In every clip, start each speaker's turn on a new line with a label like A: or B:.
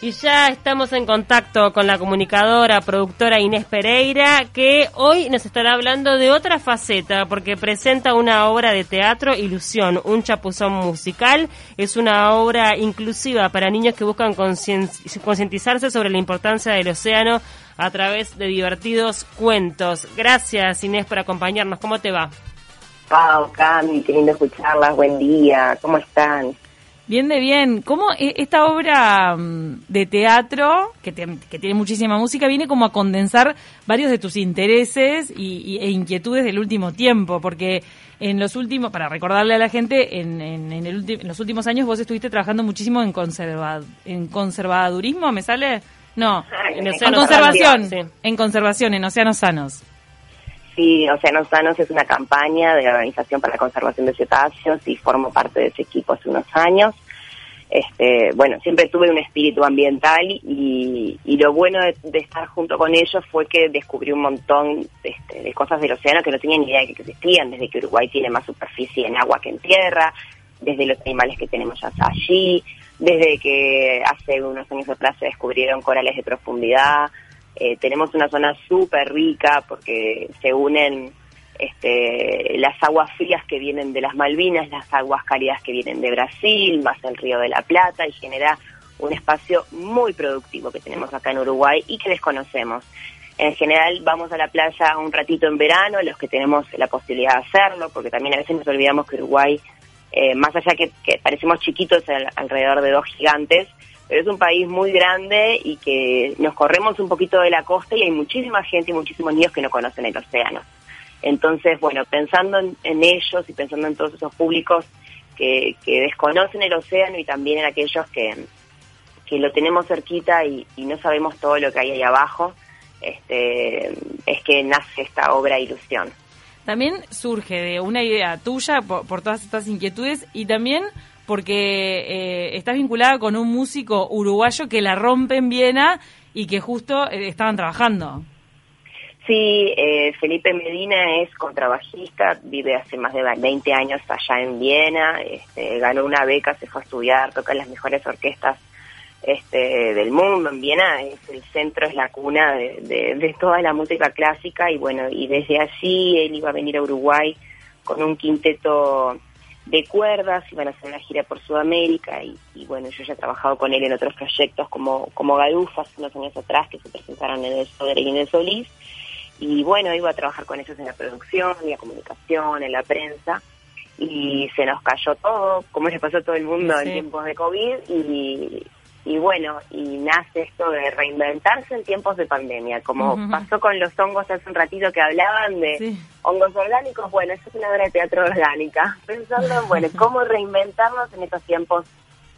A: Y ya estamos en contacto con la comunicadora, productora Inés Pereira, que hoy nos estará hablando de otra faceta, porque presenta una obra de teatro, Ilusión, un chapuzón musical. Es una obra inclusiva para niños que buscan concientizarse sobre la importancia del océano a través de divertidos cuentos. Gracias Inés por acompañarnos. ¿Cómo te va?
B: Pau, Cami, qué lindo escucharlas. Buen día. ¿Cómo están?
C: Bien de bien. ¿Cómo e, esta obra mm, de teatro, que, tiene muchísima música, viene como a condensar varios de tus intereses y, e inquietudes del último tiempo? Porque en los últimos, para recordarle a la gente, en, en, los últimos años vos estuviste trabajando muchísimo en, conserva, en conservadurismo, ¿me sale? No, en, conservación, en conservación, en océanos sanos.
B: Sí, Océanos Sanos es una campaña de la Organización para la Conservación de Cetáceos y formo parte de ese equipo hace unos años. Este, bueno, siempre tuve un espíritu ambiental y, lo bueno de, estar junto con ellos fue que descubrí un montón este, de cosas del océano que no tenía ni idea de que existían, desde que Uruguay tiene más superficie en agua que en tierra, desde los animales que tenemos allí, desde que hace unos años atrás se descubrieron corales de profundidad, eh, tenemos una zona súper rica porque se unen este, las aguas frías que vienen de las Malvinas, las aguas cálidas que vienen de Brasil, más el río de la Plata y genera un espacio muy productivo que tenemos acá en Uruguay y que desconocemos. En general vamos a la playa un ratito en verano, los que tenemos la posibilidad de hacerlo, porque también a veces nos olvidamos que Uruguay, eh, más allá que, que parecemos chiquitos alrededor de dos gigantes, pero es un país muy grande y que nos corremos un poquito de la costa y hay muchísima gente y muchísimos niños que no conocen el océano. Entonces, bueno, pensando en, ellos y pensando en todos esos públicos que, desconocen el océano y también en aquellos que, que lo tenemos cerquita y, no sabemos todo lo que hay ahí abajo, este, es que nace esta obra Ilusión.
C: También surge de una idea tuya por todas estas inquietudes y también porque eh, estás vinculada con un músico uruguayo que la rompe en Viena y que justo eh, estaban trabajando.
B: Sí, eh, Felipe Medina es contrabajista, vive hace más de 20 años allá en Viena, este, ganó una beca, se fue a estudiar, toca en las mejores orquestas este, del mundo. En Viena es el centro, es la cuna de, toda la música clásica y bueno, y desde allí él iba a venir a Uruguay con un quinteto de cuerdas, iban a hacer una gira por Sudamérica y, bueno, yo ya he trabajado con él en otros proyectos como, como Garufas unos años atrás que se presentaron en el Soder y en el Solís y bueno, iba a trabajar con ellos en la producción, en la comunicación, en la prensa y se nos cayó todo, como le pasó a todo el mundo en tiempos de COVID y, y bueno, y nace esto de reinventarse en tiempos de pandemia, como pasó con los hongos hace un ratito que hablaban de hongos orgánicos, bueno, eso es una obra de teatro orgánica, pensando en, bueno, cómo reinventarnos en estos tiempos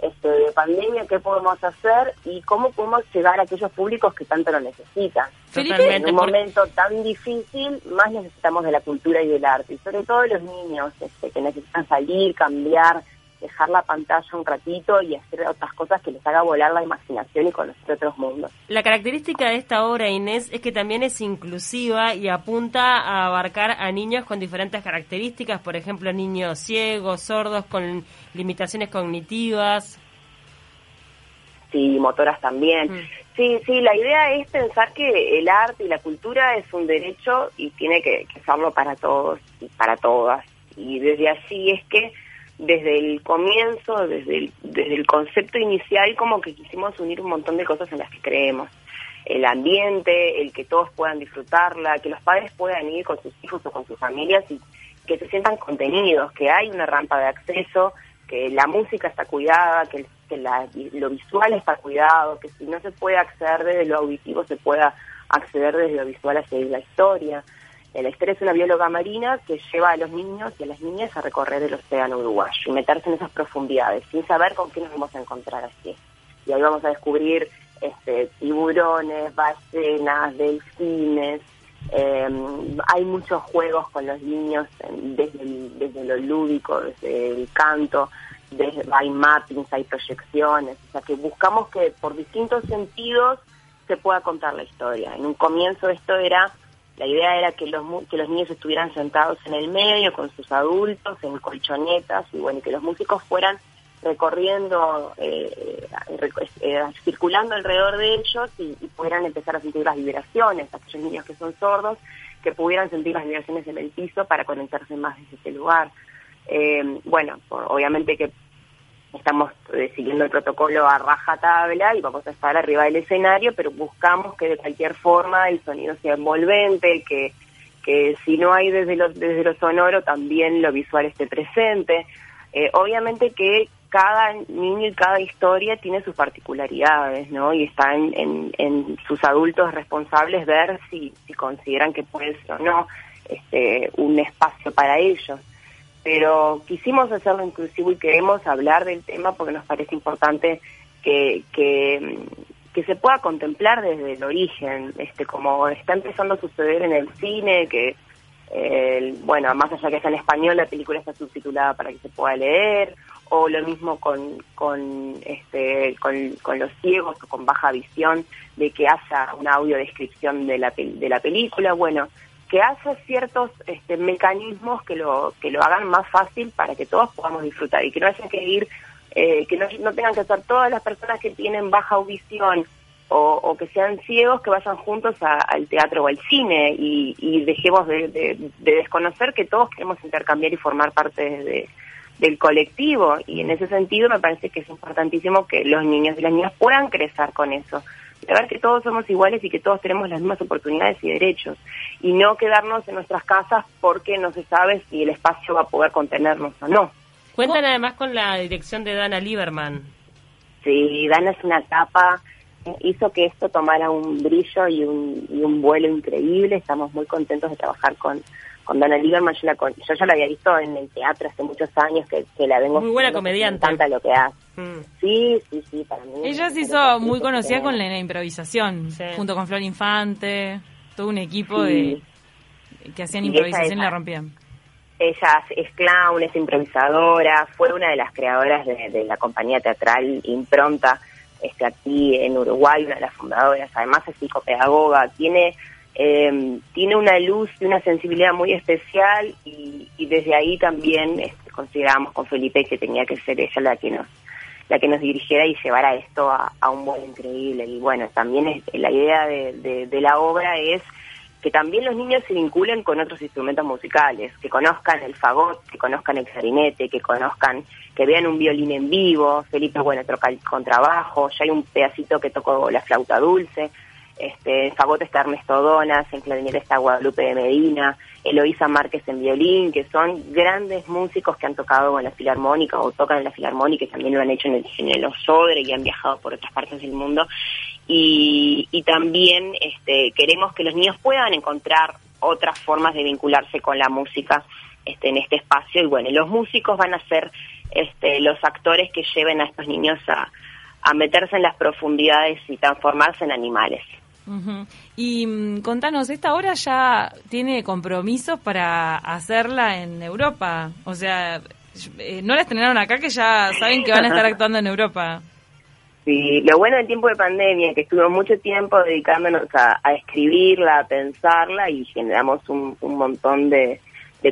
B: este, de pandemia, qué podemos hacer y cómo podemos llegar a aquellos públicos que tanto lo necesitan. en un momento tan difícil, más necesitamos de la cultura y del arte, y sobre todo los niños este, que necesitan salir, cambiar, dejar la pantalla un ratito y hacer otras cosas que les haga volar la imaginación y conocer otros mundos.
A: La característica de esta obra, Inés, es que también es inclusiva y apunta a abarcar a niños con diferentes características, por ejemplo, niños ciegos, sordos, con limitaciones cognitivas.
B: Sí, motoras también. Mm. Sí, sí, la idea es pensar que el arte y la cultura es un derecho y tiene que, que serlo para todos y para todas. Y desde así es que desde el comienzo, desde el, desde el concepto inicial, como que quisimos unir un montón de cosas en las que creemos. El ambiente, el que todos puedan disfrutarla, que los padres puedan ir con sus hijos o con sus familias y que se sientan contenidos, que hay una rampa de acceso, que la música está cuidada, que, que lo visual está cuidado, que si no se puede acceder desde lo auditivo, se pueda acceder desde lo visual a seguir la historia. La historia es una bióloga marina que lleva a los niños y a las niñas a recorrer el océano uruguayo y meterse en esas profundidades sin saber con qué nos vamos a encontrar así. Y ahí vamos a descubrir este, tiburones, ballenas, delfines. Em, hay muchos juegos con los niños desde, desde lo lúdico, desde el canto, desde, hay mappings, hay proyecciones. O sea que buscamos que por distintos sentidos se pueda contar la historia. En un comienzo esto era la idea era que los, que los niños estuvieran sentados en el medio con sus adultos, en colchonetas, y bueno, que los músicos fueran recorriendo, eh, eh, circulando alrededor de ellos y, pudieran empezar a sentir las vibraciones, aquellos niños que son sordos, que pudieran sentir las vibraciones en el piso para conectarse más desde ese lugar. Eh, bueno, obviamente que estamos siguiendo el protocolo a raja tabla y vamos a estar arriba del escenario, pero buscamos que de cualquier forma el sonido sea envolvente, que, que si no hay desde lo, desde lo sonoro también lo visual esté presente. obviamente que cada niño y cada historia tiene sus particularidades, ¿no? Y están en, sus adultos responsables ver si, consideran que puede ser o no este, un espacio para ellos. Pero quisimos hacerlo inclusivo y queremos hablar del tema porque nos parece importante que, que, se pueda contemplar desde el origen, este, como está empezando a suceder en el cine, que eh, bueno, más allá que está en español, la película está subtitulada para que se pueda leer, o lo mismo con, con, este, con, los ciegos o con baja visión, de que haya una audiodescripción de la, de la película, bueno, que haya ciertos este, mecanismos que lo, que lo hagan más fácil para que todos podamos disfrutar y que no haya que ir, eh, que no, no, tengan que ser todas las personas que tienen baja audición o, que sean ciegos que vayan juntos al teatro o al cine y, dejemos de, de, desconocer que todos queremos intercambiar y formar parte de del colectivo. Y en ese sentido me parece que es importantísimo que los niños y las niñas puedan crecer con eso, de ver que todos somos iguales y que todos tenemos las mismas oportunidades y derechos y no quedarnos en nuestras casas porque no se sabe si el espacio va a poder contenernos o no.
A: Cuentan además con la dirección de Dana Lieberman.
B: Sí, Dana es una capa, hizo que esto tomara un brillo y un, y un vuelo increíble, estamos muy contentos de trabajar con con Dana Lieberman, yo, la, yo ya la había visto en el teatro hace muchos años, que, la vengo...
A: Muy buena comediante.
B: Me encanta lo que hace. Mm. Sí, sí, sí, para mí.
C: Ella se hizo muy conocida con la, improvisación, junto con Flor Infante, todo un equipo de que hacían improvisación y la rompían.
B: Ella es clown, es improvisadora, fue una de las creadoras de, la compañía teatral Impronta, este, aquí en Uruguay, una de las fundadoras, además es psicopedagoga, tiene eh, tiene una luz y una sensibilidad muy especial y, desde ahí también este, consideramos con Felipe que tenía que ser ella la que nos la que nos dirigiera y llevara esto a, un vuelo increíble. Y bueno también la idea de, la obra es que también los niños se vinculen con otros instrumentos musicales, que conozcan el fagot, que conozcan el clarinete, que conozcan, que vean un violín en vivo, Felipe, bueno, toca el contrabajo, ya hay un pedacito que tocó la flauta dulce, este, en fagot está Ernesto Donas, en clarinete está Guadalupe de Medina, Eloísa Márquez en violín, que son grandes músicos que han tocado en la filarmónica o tocan en la filarmónica y también lo han hecho en el, en el y han viajado por otras partes del mundo. Y, también este, queremos que los niños puedan encontrar otras formas de vincularse con la música este, en este espacio. Y bueno, los músicos van a ser este, los actores que lleven a estos niños a meterse en las profundidades y transformarse en animales.
C: Y mm, contanos, ¿esta obra ya tiene compromisos para hacerla en Europa? O sea, eh, no la estrenaron acá que ya saben que van a estar actuando en Europa.
B: Sí, lo bueno del tiempo de pandemia, que estuvo mucho tiempo dedicándonos a, escribirla, a pensarla y generamos un, montón de,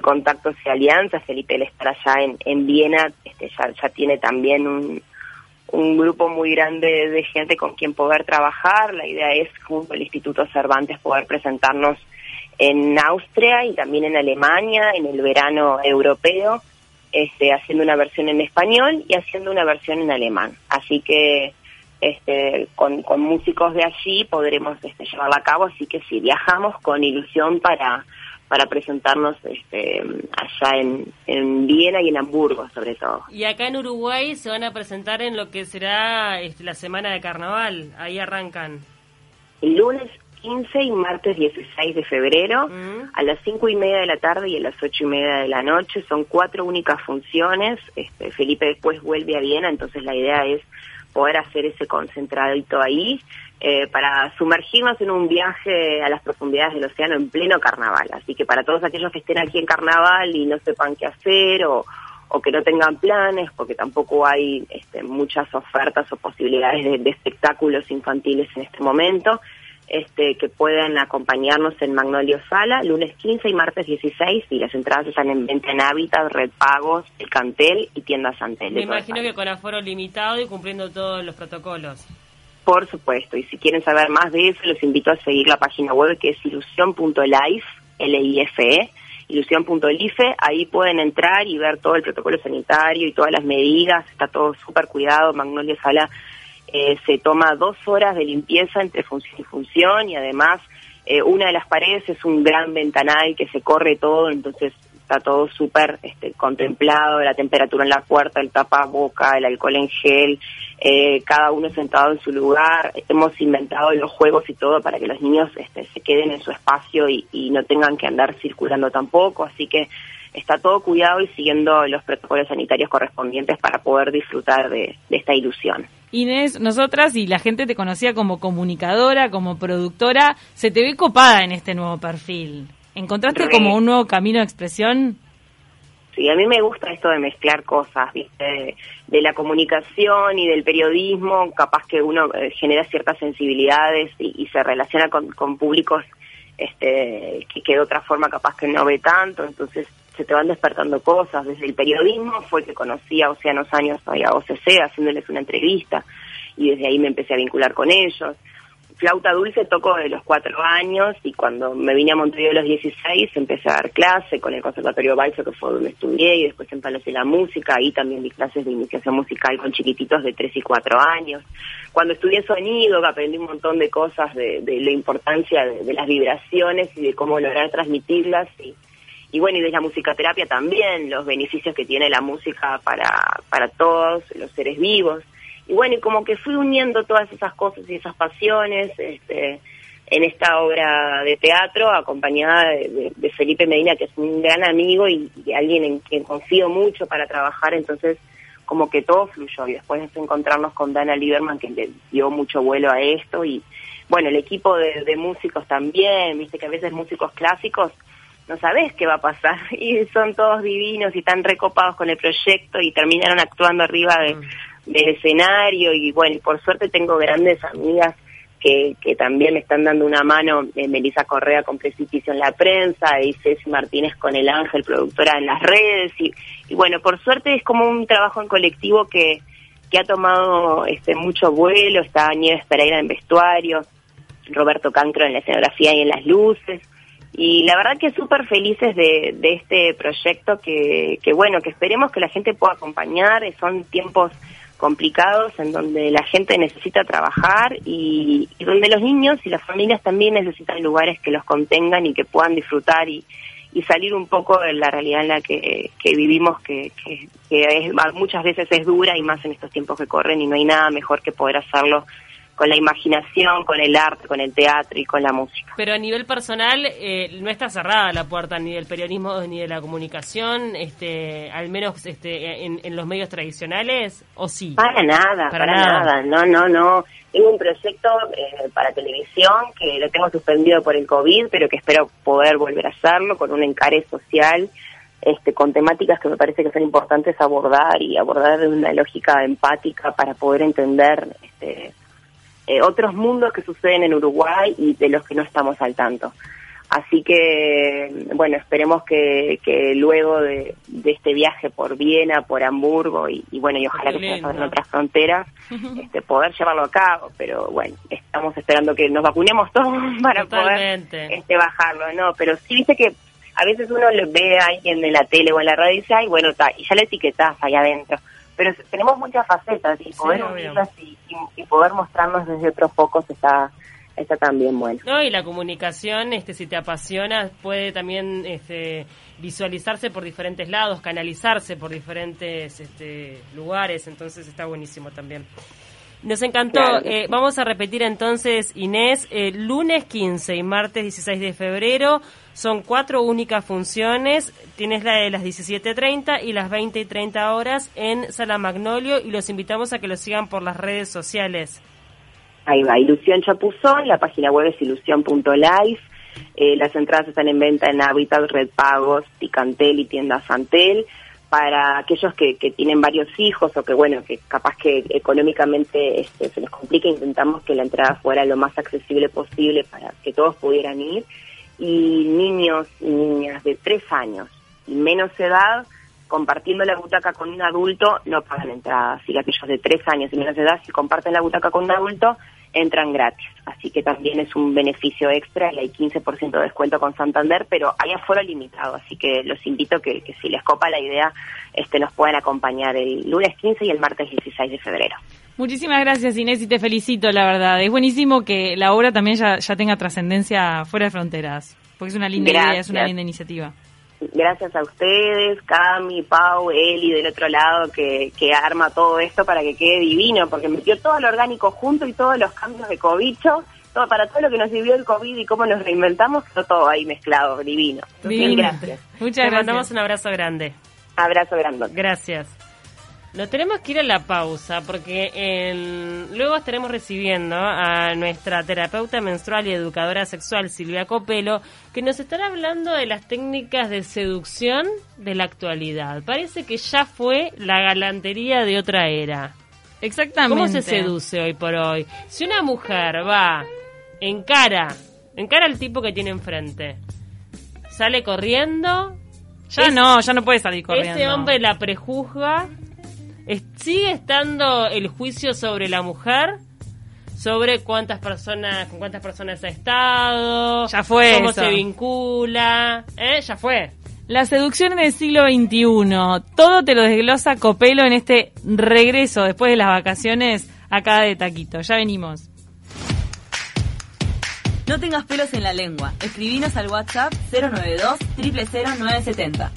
B: contactos y alianzas. Felipe, él estará allá en, en Viena, este, ya, ya tiene también un, un grupo muy grande de gente con quien poder trabajar. La idea es, junto al Instituto Cervantes, poder presentarnos en Austria y también en Alemania en el verano europeo, este, haciendo una versión en español y haciendo una versión en alemán. Así que este, con, con músicos de allí podremos este, llevarla a cabo, así que sí, viajamos con ilusión para para presentarnos este, allá en, en Viena y en Hamburgo, sobre todo.
A: Y acá en Uruguay se van a presentar en lo que será este, la semana de carnaval, ahí arrancan.
B: El lunes 15 y martes 16 de febrero, a las 5 y media de la tarde y a las 8 y media de la noche, son cuatro únicas funciones. Este, Felipe después vuelve a Viena, entonces la idea es poder hacer ese concentradito ahí. Eh, para sumergirnos en un viaje a las profundidades del océano en pleno carnaval. Así que para todos aquellos que estén aquí en carnaval y no sepan qué hacer o, que no tengan planes, porque tampoco hay este, muchas ofertas o posibilidades de, espectáculos infantiles en este momento, este, que puedan acompañarnos en Magnolio Sala, lunes 15 y martes 16, y las entradas están en venta en Hábitat, Red Pagos, El Cantel y Tiendas Santel.
A: Me imagino que con aforo limitado y cumpliendo todos los protocolos.
B: Por supuesto, y si quieren saber más de eso, los invito a seguir la página web que es ilusión.life, L-I-F-E, ilusión.life, ahí pueden entrar y ver todo el protocolo sanitario y todas las medidas, está todo súper cuidado, Magnolio Sala eh, se toma dos horas de limpieza entre función y función y además eh, una de las paredes es un gran ventanal que se corre todo, entonces está todo súper este, contemplado, la temperatura en la puerta, el tapaboca, el alcohol en gel, eh, cada uno sentado en su lugar. Hemos inventado los juegos y todo para que los niños este, se queden en su espacio y, y no tengan que andar circulando tampoco, así que está todo cuidado y siguiendo los protocolos sanitarios correspondientes para poder disfrutar de esta ilusión.
C: Inés, nosotras y la gente te conocía como comunicadora, como productora, se te ve copada en este nuevo perfil. ¿Encontraste como un nuevo camino de expresión?
B: Sí, a mí me gusta esto de mezclar cosas, ¿viste? De, la comunicación y del periodismo, capaz que uno eh, genera ciertas sensibilidades y, se relaciona con, con públicos este, que, que de otra forma capaz que no ve tanto, entonces se te van despertando cosas. Desde el periodismo fue que conocí a Océanos Años a OCC haciéndoles una entrevista y desde ahí me empecé a vincular con ellos. Flauta dulce toco de los cuatro años y cuando me vine a Montevideo a los 16 empecé a dar clase con el Conservatorio Balso que fue donde estudié y después en de la Música, ahí también di clases de iniciación musical con chiquititos de tres y cuatro años. Cuando estudié sonido aprendí un montón de cosas de, la importancia de, de, las vibraciones y de cómo lograr transmitirlas y, y bueno, y de la musicoterapia también, los beneficios que tiene la música para, para todos los seres vivos. Y bueno, y como que fui uniendo todas esas cosas y esas pasiones este, en esta obra de teatro, acompañada de, Felipe Medina, que es un gran amigo y, alguien en quien confío mucho para trabajar, entonces como que todo fluyó. Y después de encontrarnos con Dana Lieberman, que le dio mucho vuelo a esto, y bueno, el equipo de músicos también, viste que a veces músicos clásicos no sabes qué va a pasar. Y son todos divinos y están recopados con el proyecto y terminaron actuando arriba mm. del escenario. Y bueno, por suerte tengo grandes amigas que, que también me están dando una mano, eh, Melissa Correa con Precipicio en la prensa y Ceci Martínez con El Ángel, productora en las redes. Y, y bueno, por suerte es como un trabajo en colectivo que, que ha tomado este mucho vuelo, está Nieves Pereira en vestuario, Roberto Cancro en la escenografía y en las luces, y la verdad que súper felices de, de, este proyecto que, que, bueno, que esperemos que la gente pueda acompañar. Son tiempos complicados en donde la gente necesita trabajar y, donde los niños y las familias también necesitan lugares que los contengan y que puedan disfrutar y, salir un poco de la realidad en la que, que vivimos, que, que, que es, muchas veces es dura y más en estos tiempos que corren y no hay nada mejor que poder hacerlo con la imaginación, con el arte, con el teatro y con la música.
A: Pero a nivel personal eh, no está cerrada la puerta ni del periodismo ni de la comunicación, este, al menos este, en, los medios tradicionales, ¿o sí?
B: Para nada, para, nada. no, no, no. Tengo un proyecto eh, para televisión que lo tengo suspendido por el COVID, pero que espero poder volver a hacerlo con un encare social. Este, con temáticas que me parece que son importantes abordar y abordar de una lógica empática para poder entender este, eh, otros mundos que suceden en Uruguay y de los que no estamos al tanto. Así que, bueno, esperemos que, que luego de, este viaje por Viena, por Hamburgo y, bueno, y ojalá que se en otras fronteras, este, poder llevarlo a cabo. Pero bueno, estamos esperando que nos vacunemos todos para poder este, bajarlo, ¿no? Pero sí, viste que a veces uno le ve a alguien en la tele o en la radio y dice, ay, bueno, está, y ya le etiquetás ahí adentro pero tenemos muchas facetas y poder y, poder mostrarnos desde otros focos está está también bueno.
A: No, y la comunicación, este, si te apasiona, puede también este, visualizarse por diferentes lados, canalizarse por diferentes este, lugares, entonces está buenísimo también. Nos encantó. Eh, vamos a repetir entonces, Inés, el lunes 15 y martes 16 de febrero son cuatro únicas funciones. Tienes la de las 17.30 y las 20 y 30 horas en Sala Magnolio y los invitamos a que lo sigan por las redes sociales.
B: Ahí va, Ilusión Chapuzón, la página web es ilusión.life. Eh, las entradas están en venta en Habitat, Red Pagos, Ticantel y Tienda Santel para aquellos que, que, tienen varios hijos o que, bueno, que capaz que económicamente este, se les complica, intentamos que la entrada fuera lo más accesible posible para que todos pudieran ir. Y niños y niñas de tres años y menos edad, compartiendo la butaca con un adulto, no pagan entrada. Así que aquellos de tres años y menos edad, si comparten la butaca con un adulto, entran gratis. Así que también es un beneficio extra y hay 15% de descuento con Santander, pero hay aforo limitado. Así que los invito que, que si les copa la idea, este, nos puedan acompañar el lunes 15 y el martes 16 de febrero.
C: Muchísimas gracias Inés y te felicito, la verdad. Es buenísimo que la obra también ya, ya tenga trascendencia fuera de fronteras, porque es una linda idea, es una linda iniciativa
B: gracias a ustedes, Cami, Pau, Eli del otro lado que, que arma todo esto para que quede divino, porque metió todo lo orgánico junto y todos los cambios de cobicho, todo para todo lo que nos sirvió el COVID y cómo nos reinventamos, todo ahí mezclado, divino.
C: divino. gracias. Muchas gracias.
A: mandamos un abrazo grande.
B: Abrazo grande.
A: Gracias. Nos tenemos que ir a la pausa porque en... luego estaremos recibiendo a nuestra terapeuta menstrual y educadora sexual Silvia Copelo que nos estará hablando de las técnicas de seducción de la actualidad. Parece que ya fue la galantería de otra era.
C: Exactamente.
A: ¿Cómo se seduce hoy por hoy? Si una mujer va, encara, encara al tipo que tiene enfrente, sale corriendo...
C: Ya no, ya no puede salir corriendo.
A: Ese hombre la prejuzga ¿Sigue estando el juicio sobre la mujer? Sobre cuántas personas, con cuántas personas ha estado.
C: Ya fue.
A: Cómo se vincula. ¿Eh? Ya fue.
C: La seducción en el siglo XXI. Todo te lo desglosa Copelo en este regreso después de las vacaciones acá de Taquito. Ya venimos.
D: No tengas pelos en la lengua. Escribinos al WhatsApp 092 000970.